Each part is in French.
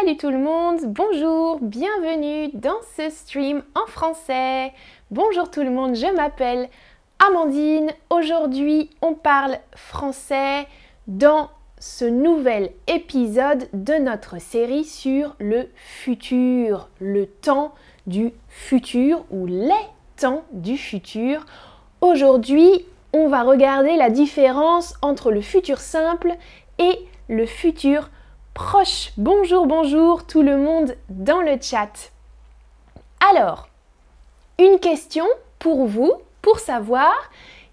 Salut tout le monde, bonjour, bienvenue dans ce stream en français. Bonjour tout le monde, je m'appelle Amandine. Aujourd'hui, on parle français dans ce nouvel épisode de notre série sur le futur, le temps du futur ou les temps du futur. Aujourd'hui, on va regarder la différence entre le futur simple et le futur proche. Bonjour, bonjour tout le monde dans le chat. Alors, une question pour vous, pour savoir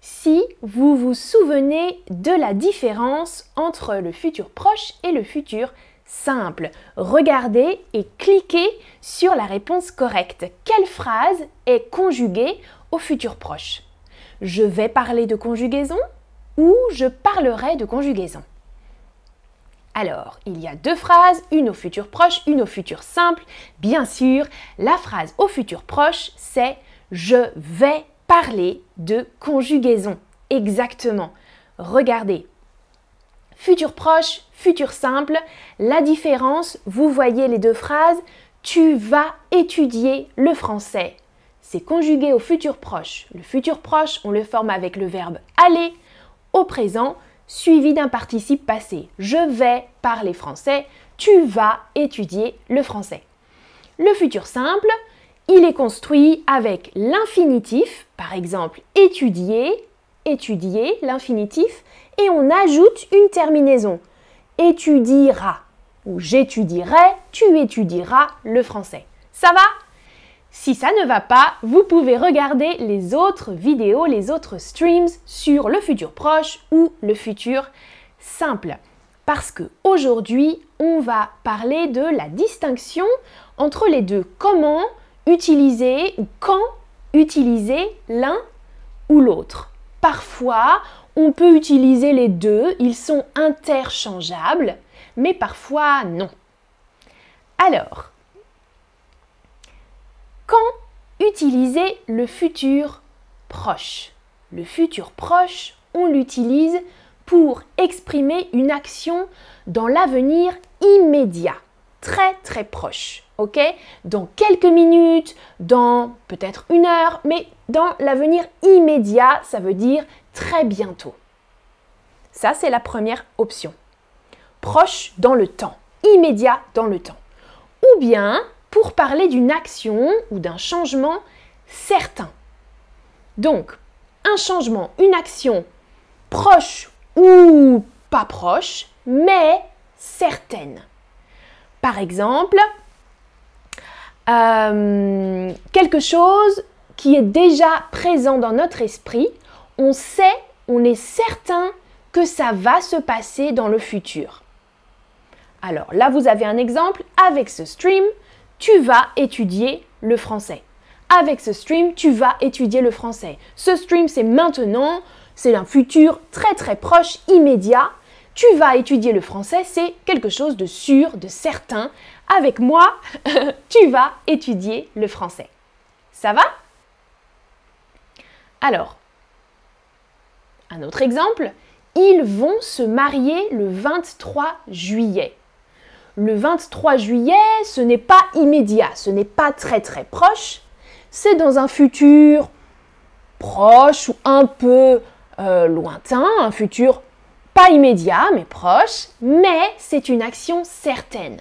si vous vous souvenez de la différence entre le futur proche et le futur simple. Regardez et cliquez sur la réponse correcte. Quelle phrase est conjuguée au futur proche? Je vais parler de conjugaison ou je parlerai de conjugaison? Alors, il y a deux phrases, une au futur proche, une au futur simple. Bien sûr, la phrase au futur proche, c'est je vais parler de conjugaison. Exactement. Regardez. Futur proche, futur simple. La différence, vous voyez les deux phrases. Tu vas étudier le français. C'est conjugué au futur proche. Le futur proche, on le forme avec le verbe aller. Au présent, suivi d'un participe passé. Je vais parler français, tu vas étudier le français. Le futur simple, il est construit avec l'infinitif, par exemple étudier, étudier, l'infinitif, et on ajoute une terminaison. Étudiera ou j'étudierai, tu étudieras le français. Ça va? Si ça ne va pas, vous pouvez regarder les autres vidéos, les autres streams sur le futur proche ou le futur simple. Parce que aujourd'hui, on va parler de la distinction entre les deux. Comment utiliser ou quand utiliser l'un ou l'autre. Parfois, on peut utiliser les deux, ils sont interchangeables, mais parfois non. Alors, quand utiliser le futur proche Le futur proche, on l'utilise pour exprimer une action dans l'avenir immédiat, très très proche. Ok? Dans quelques minutes, dans peut-être une heure, mais dans l'avenir immédiat, ça veut dire très bientôt. Ça, c'est la première option. Proche dans le temps, immédiat dans le temps. Ou bien, parler d'une action ou d'un changement certain. Donc, un changement, une action proche ou pas proche, mais certaine. Par exemple, euh, quelque chose qui est déjà présent dans notre esprit, on sait, on est certain que ça va se passer dans le futur. Alors là, vous avez un exemple avec ce stream tu vas étudier le français. Avec ce stream, tu vas étudier le français. Ce stream, c'est maintenant, c'est un futur très très proche, immédiat. Tu vas étudier le français, c'est quelque chose de sûr, de certain. Avec moi, tu vas étudier le français. Ça va? Alors, un autre exemple, ils vont se marier le 23 juillet le 23 juillet, ce n'est pas immédiat, ce n'est pas très très proche, c'est dans un futur proche ou un peu euh, lointain, un futur pas immédiat mais proche, mais c'est une action certaine.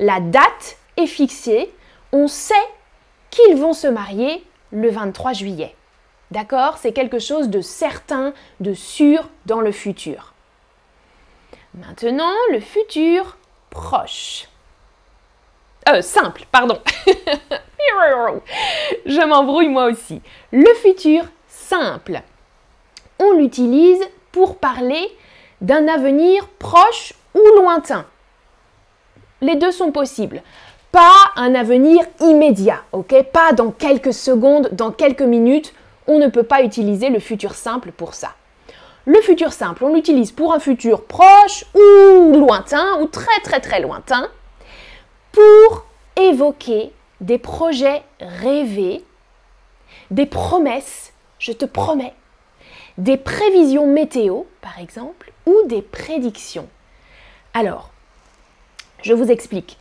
La date est fixée, on sait qu'ils vont se marier le 23 juillet. D'accord? C'est quelque chose de certain, de sûr dans le futur. Maintenant, le futur proche. Euh, simple, pardon. Je m'embrouille moi aussi. Le futur simple. On l'utilise pour parler d'un avenir proche ou lointain. Les deux sont possibles. Pas un avenir immédiat, ok? Pas dans quelques secondes, dans quelques minutes. On ne peut pas utiliser le futur simple pour ça. Le futur simple, on l'utilise pour un futur proche ou lointain, ou très très très lointain, pour évoquer des projets rêvés, des promesses, je te promets, des prévisions météo, par exemple, ou des prédictions. Alors, je vous explique.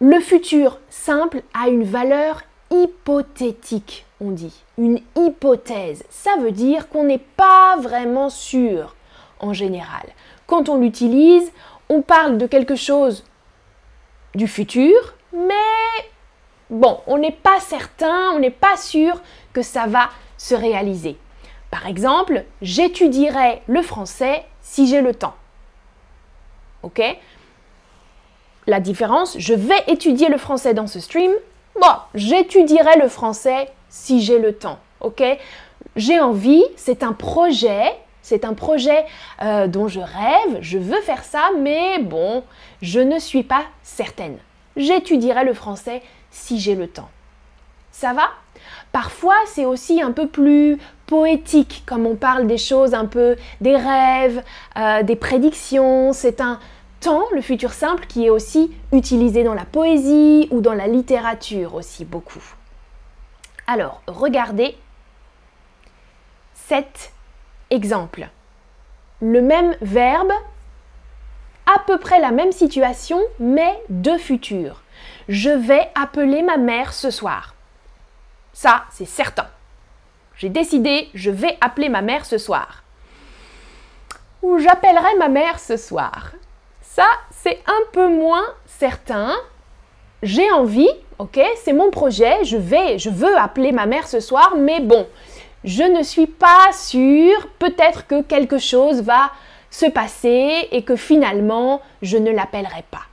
Le futur simple a une valeur hypothétique, on dit. Une hypothèse. Ça veut dire qu'on n'est pas vraiment sûr en général. Quand on l'utilise, on parle de quelque chose du futur, mais bon, on n'est pas certain, on n'est pas sûr que ça va se réaliser. Par exemple, j'étudierai le français si j'ai le temps. Ok? La différence, je vais étudier le français dans ce stream. Bon, j'étudierai le français si j'ai le temps. Ok? J'ai envie, c'est un projet, c'est un projet euh, dont je rêve, je veux faire ça, mais bon, je ne suis pas certaine. J'étudierai le français si j'ai le temps. Ça va? Parfois, c'est aussi un peu plus poétique, comme on parle des choses un peu, des rêves, euh, des prédictions. C'est un temps, le futur simple, qui est aussi utilisé dans la poésie ou dans la littérature aussi beaucoup. Alors, regardez cet exemple. Le même verbe, à peu près la même situation, mais de futur. Je vais appeler ma mère ce soir. Ça, c'est certain. J'ai décidé, je vais appeler ma mère ce soir. Ou j'appellerai ma mère ce soir. Ça, c'est un peu moins certain. J'ai envie, ok, c'est mon projet, je vais, je veux appeler ma mère ce soir, mais bon, je ne suis pas sûre, peut-être que quelque chose va se passer et que finalement, je ne l'appellerai pas.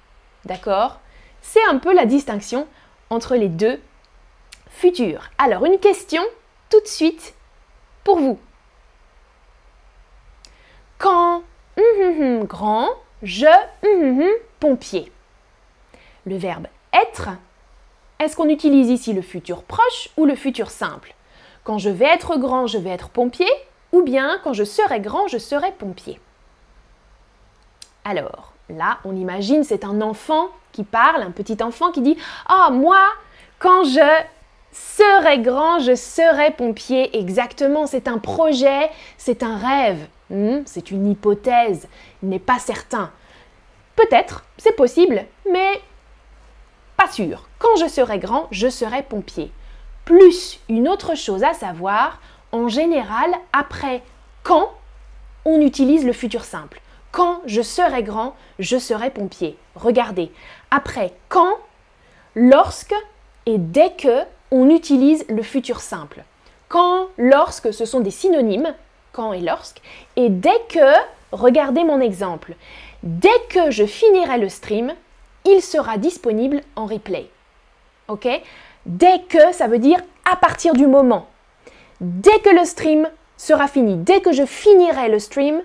D'accord? C'est un peu la distinction entre les deux futurs. Alors, une question tout de suite pour vous. Quand hum, hum, hum, grand, je pompier. Le verbe être, est-ce qu'on utilise ici le futur proche ou le futur simple? Quand je vais être grand, je vais être pompier ou bien quand je serai grand, je serai pompier Alors, là, on imagine c'est un enfant qui parle, un petit enfant qui dit "Ah, moi, quand je serai grand, je serai pompier. Exactement, c'est un projet, c'est un rêve. Hmm, c'est une hypothèse, il n'est pas certain. Peut-être, c'est possible, mais pas sûr. Quand je serai grand, je serai pompier. Plus une autre chose à savoir, en général, après quand, on utilise le futur simple. Quand je serai grand, je serai pompier. Regardez, après quand, lorsque et dès que on utilise le futur simple. Quand, lorsque, ce sont des synonymes, quand et lorsque. Et dès que, regardez mon exemple, dès que je finirai le stream, il sera disponible en replay. Ok? Dès que, ça veut dire à partir du moment. Dès que le stream sera fini, dès que je finirai le stream,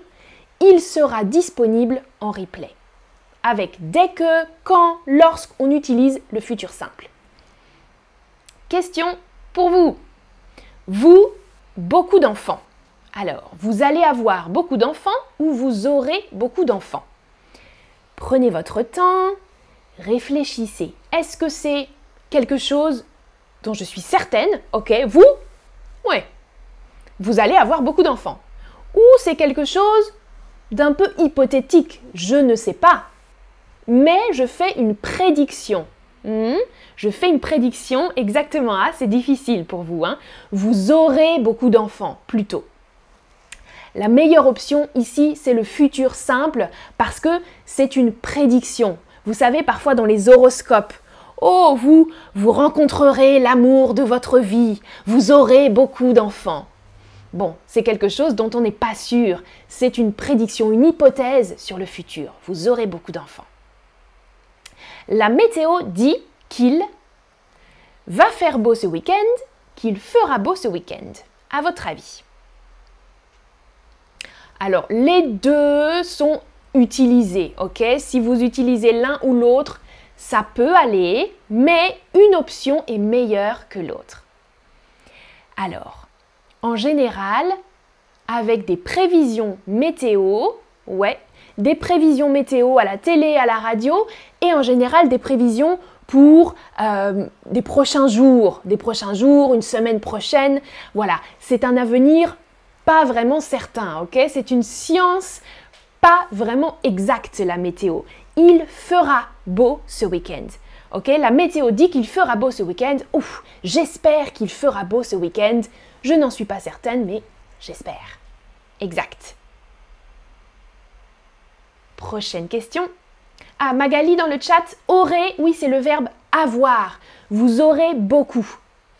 il sera disponible en replay. Avec dès que, quand, lorsqu'on utilise le futur simple. Question pour vous. Vous, beaucoup d'enfants. Alors, vous allez avoir beaucoup d'enfants ou vous aurez beaucoup d'enfants. Prenez votre temps, réfléchissez. Est-ce que c'est quelque chose dont je suis certaine Ok, vous Oui. Vous allez avoir beaucoup d'enfants. Ou c'est quelque chose d'un peu hypothétique, je ne sais pas. Mais je fais une prédiction. Hmm? Je fais une prédiction exactement. Ah, c'est difficile pour vous. Hein. Vous aurez beaucoup d'enfants, plutôt. La meilleure option ici, c'est le futur simple parce que c'est une prédiction. Vous savez, parfois dans les horoscopes, oh, vous, vous rencontrerez l'amour de votre vie, vous aurez beaucoup d'enfants. Bon, c'est quelque chose dont on n'est pas sûr. C'est une prédiction, une hypothèse sur le futur. Vous aurez beaucoup d'enfants. La météo dit qu'il va faire beau ce week-end, qu'il fera beau ce week-end. À votre avis Alors, les deux sont utilisés, ok? Si vous utilisez l'un ou l'autre, ça peut aller, mais une option est meilleure que l'autre. Alors, en général, avec des prévisions météo, ouais, des prévisions météo à la télé, à la radio, et en général des prévisions pour euh, des prochains jours, des prochains jours, une semaine prochaine. Voilà, c'est un avenir pas vraiment certain, ok? C'est une science pas vraiment exacte, la météo. Il fera beau ce week-end. Ok, la météo dit qu'il fera beau ce week-end. Ouf, j'espère qu'il fera beau ce week-end. Je n'en suis pas certaine, mais j'espère. Exact. Prochaine question. Ah, Magali dans le chat, aurait, oui, c'est le verbe avoir. Vous aurez beaucoup.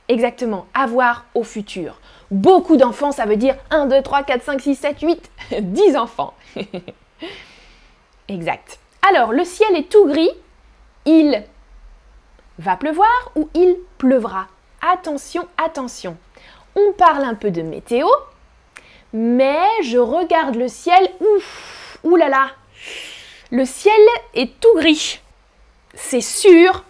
Exactement, avoir au futur. Beaucoup d'enfants, ça veut dire 1, 2, 3, 4, 5, 6, 7, 8, 10 enfants. exact. Alors, le ciel est tout gris. Il va pleuvoir ou il pleuvra? Attention, attention. On parle un peu de météo, mais je regarde le ciel. Ouf, oulala. Le ciel est tout gris. C'est sûr,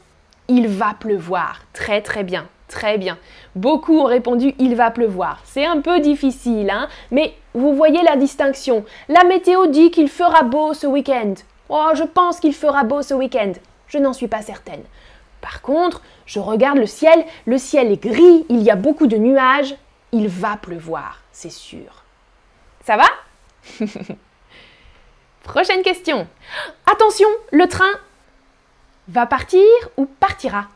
il va pleuvoir. Très très bien, très bien. Beaucoup ont répondu il va pleuvoir. C'est un peu difficile, hein, mais vous voyez la distinction. La météo dit qu'il fera beau ce week-end. Oh, je pense qu'il fera beau ce week-end. Je n'en suis pas certaine. Par contre, je regarde le ciel, le ciel est gris, il y a beaucoup de nuages, il va pleuvoir, c'est sûr. Ça va? Prochaine question. Attention, le train va partir ou partira?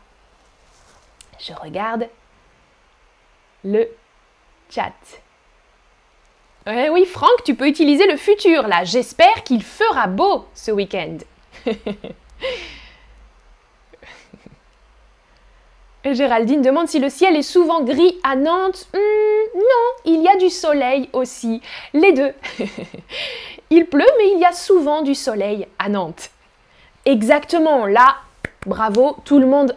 Je regarde le chat. oui, Franck, tu peux utiliser le futur là. J'espère qu'il fera beau ce week-end. Géraldine demande si le ciel est souvent gris à Nantes. Hmm, non, il y a du soleil aussi. Les deux. il pleut, mais il y a souvent du soleil à Nantes. Exactement, là, bravo, tout le monde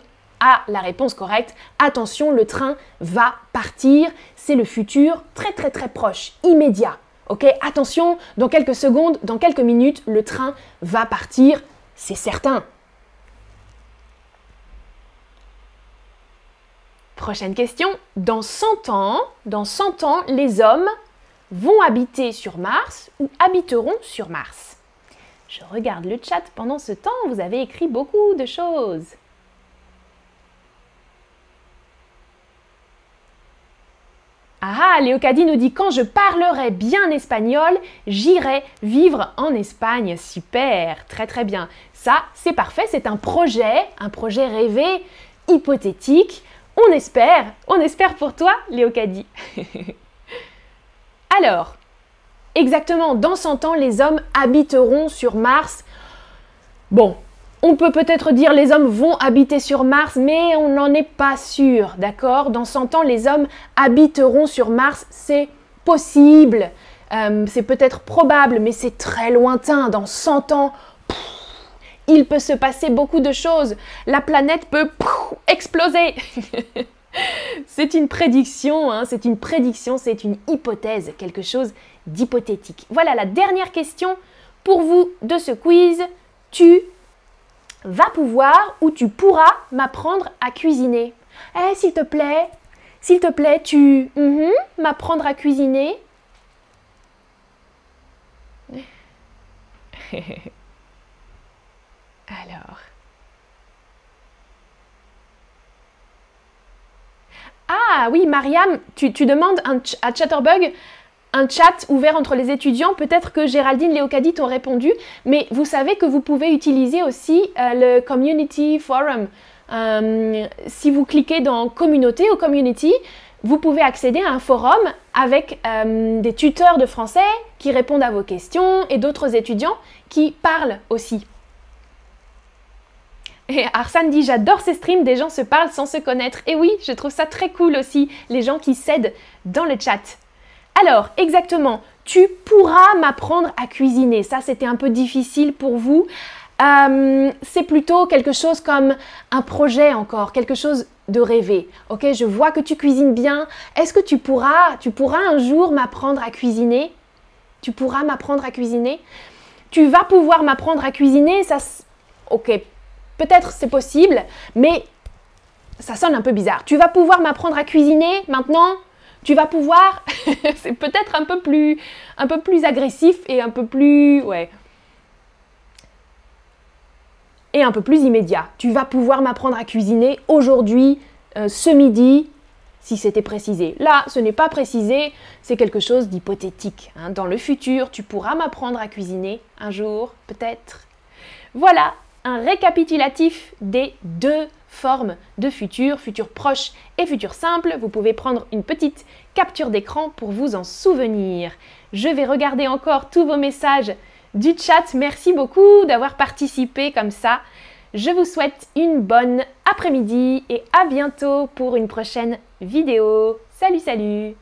la réponse correcte. Attention, le train va partir. C'est le futur très très très proche, immédiat. Ok, attention, dans quelques secondes, dans quelques minutes, le train va partir, c'est certain. Prochaine question. Dans 100 ans, dans 100 ans, les hommes vont habiter sur Mars ou habiteront sur Mars? Je regarde le chat pendant ce temps, vous avez écrit beaucoup de choses. Ah, Léocadie nous dit quand je parlerai bien espagnol, j'irai vivre en Espagne. Super, très très bien. Ça, c'est parfait, c'est un projet, un projet rêvé, hypothétique. On espère, on espère pour toi, Léocadie. Alors, exactement, dans 100 ans, les hommes habiteront sur Mars. Bon, on peut peut-être dire les hommes vont habiter sur Mars, mais on n'en est pas sûr, d'accord? Dans 100 ans, les hommes habiteront sur Mars, c'est possible, euh, c'est peut-être probable, mais c'est très lointain. Dans 100 ans, il peut se passer beaucoup de choses. La planète peut exploser. c'est une prédiction, hein, c'est une prédiction, c'est une hypothèse, quelque chose d'hypothétique. Voilà la dernière question pour vous de ce quiz. Tu vas pouvoir ou tu pourras m'apprendre à cuisiner. Eh, s'il te plaît, s'il te plaît, tu mhm, m'apprendre à cuisiner. Alors. Ah oui, Mariam, tu, demandes à Chatterbug un chat ouvert entre les étudiants. Peut-être que Géraldine Léocadie t'ont répondu, mais vous savez que vous pouvez utiliser aussi euh, le Community Forum. Euh, si vous cliquez dans Communauté ou Community, vous pouvez accéder à un forum avec euh, des tuteurs de français qui répondent à vos questions et d'autres étudiants qui parlent aussi. Et Arsane dit J'adore ces streams, des gens se parlent sans se connaître. Et oui, je trouve ça très cool aussi, les gens qui cèdent dans le chat. Alors, exactement, tu pourras m'apprendre à cuisiner. Ça, c'était un peu difficile pour vous. Euh, c'est plutôt quelque chose comme un projet encore, quelque chose de rêver. Ok, je vois que tu cuisines bien. Est-ce que tu pourras, tu pourras un jour m'apprendre à cuisiner? Tu pourras m'apprendre à cuisiner? Tu vas pouvoir m'apprendre à cuisiner Ça, ok, Peut-être c'est possible, mais ça sonne un peu bizarre. Tu vas pouvoir m'apprendre à cuisiner maintenant? Tu vas pouvoir C'est peut-être un peu plus un peu plus agressif et un peu plus ouais. Et un peu plus immédiat. Tu vas pouvoir m'apprendre à cuisiner aujourd'hui, euh, ce midi, si c'était précisé. Là, ce n'est pas précisé, c'est quelque chose d'hypothétique. Hein. Dans le futur, tu pourras m'apprendre à cuisiner un jour, peut-être. Voilà, un récapitulatif des deux formes de futur, futur proche et futur simple. Vous pouvez prendre une petite capture d'écran pour vous en souvenir. Je vais regarder encore tous vos messages du chat. Merci beaucoup d'avoir participé comme ça. Je vous souhaite une bonne après-midi et à bientôt pour une prochaine vidéo. Salut, salut